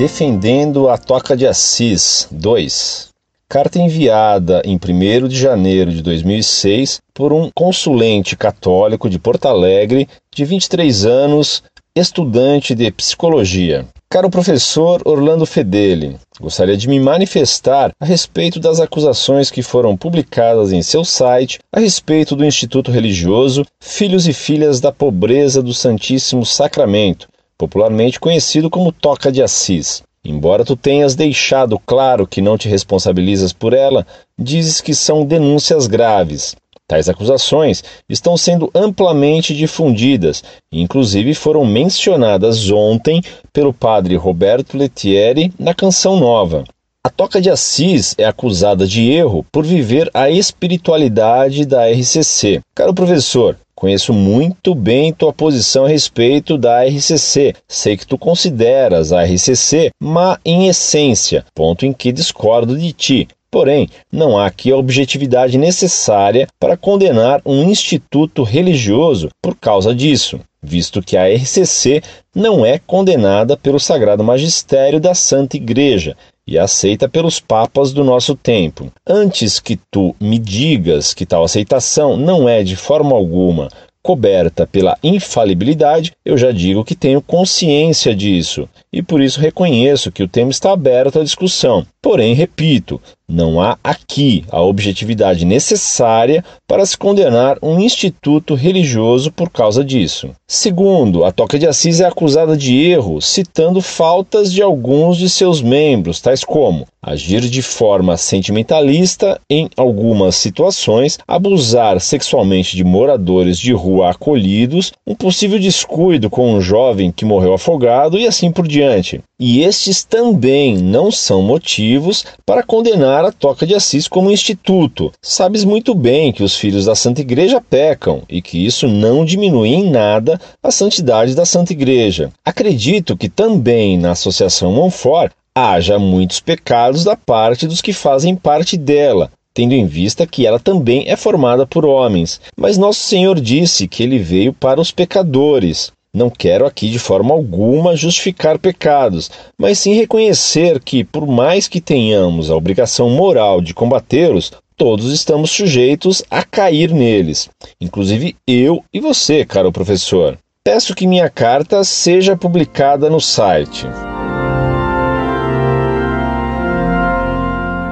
Defendendo a Toca de Assis 2. Carta enviada em 1 de janeiro de 2006 por um consulente católico de Porto Alegre, de 23 anos, estudante de psicologia. Caro professor Orlando Fedeli, gostaria de me manifestar a respeito das acusações que foram publicadas em seu site a respeito do Instituto Religioso Filhos e Filhas da Pobreza do Santíssimo Sacramento, popularmente conhecido como Toca de Assis. Embora tu tenhas deixado claro que não te responsabilizas por ela, dizes que são denúncias graves. Tais acusações estão sendo amplamente difundidas e, inclusive, foram mencionadas ontem pelo padre Roberto Lettieri na Canção Nova. A Toca de Assis é acusada de erro por viver a espiritualidade da RCC. Caro professor, Conheço muito bem tua posição a respeito da RCC. Sei que tu consideras a RCC má em essência, ponto em que discordo de ti. Porém, não há aqui a objetividade necessária para condenar um instituto religioso por causa disso, visto que a RCC não é condenada pelo Sagrado Magistério da Santa Igreja e aceita pelos papas do nosso tempo. Antes que tu me digas que tal aceitação não é de forma alguma coberta pela infalibilidade, eu já digo que tenho consciência disso e por isso reconheço que o tema está aberto à discussão. Porém, repito, não há aqui a objetividade necessária para se condenar um instituto religioso por causa disso. Segundo, a Toca de Assis é acusada de erro, citando faltas de alguns de seus membros, tais como agir de forma sentimentalista em algumas situações, abusar sexualmente de moradores de rua acolhidos, um possível descuido com um jovem que morreu afogado e assim por diante. E estes também não são motivos para condenar a Toca de Assis como instituto. Sabes muito bem que os filhos da Santa Igreja pecam e que isso não diminui em nada a santidade da Santa Igreja. Acredito que também na Associação Monfort haja muitos pecados da parte dos que fazem parte dela, tendo em vista que ela também é formada por homens. Mas nosso Senhor disse que ele veio para os pecadores. Não quero aqui de forma alguma justificar pecados, mas sim reconhecer que, por mais que tenhamos a obrigação moral de combatê-los, todos estamos sujeitos a cair neles, inclusive eu e você, caro professor. Peço que minha carta seja publicada no site.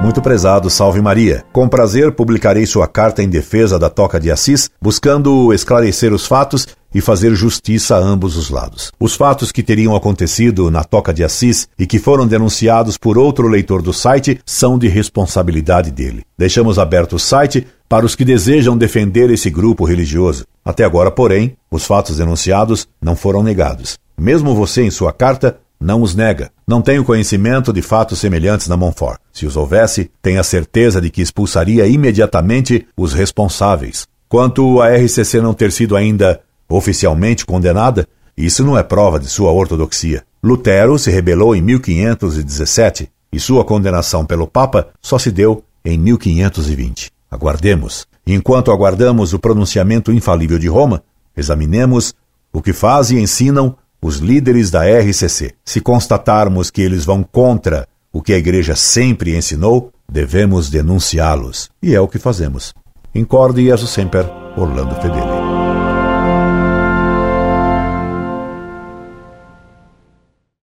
Muito prezado, salve Maria. Com prazer publicarei sua carta em defesa da Toca de Assis, buscando esclarecer os fatos e fazer justiça a ambos os lados. Os fatos que teriam acontecido na Toca de Assis e que foram denunciados por outro leitor do site são de responsabilidade dele. Deixamos aberto o site para os que desejam defender esse grupo religioso. Até agora, porém, os fatos denunciados não foram negados. Mesmo você, em sua carta, não os nega. Não tenho conhecimento de fatos semelhantes na Montfort. Se os houvesse, tenha certeza de que expulsaria imediatamente os responsáveis. Quanto a RCC não ter sido ainda oficialmente condenada, isso não é prova de sua ortodoxia. Lutero se rebelou em 1517 e sua condenação pelo Papa só se deu em 1520. Aguardemos. Enquanto aguardamos o pronunciamento infalível de Roma, examinemos o que fazem e ensinam os líderes da RCC. Se constatarmos que eles vão contra o que a Igreja sempre ensinou, devemos denunciá-los. E é o que fazemos. Incorde Jesus Semper, Orlando Fedeli.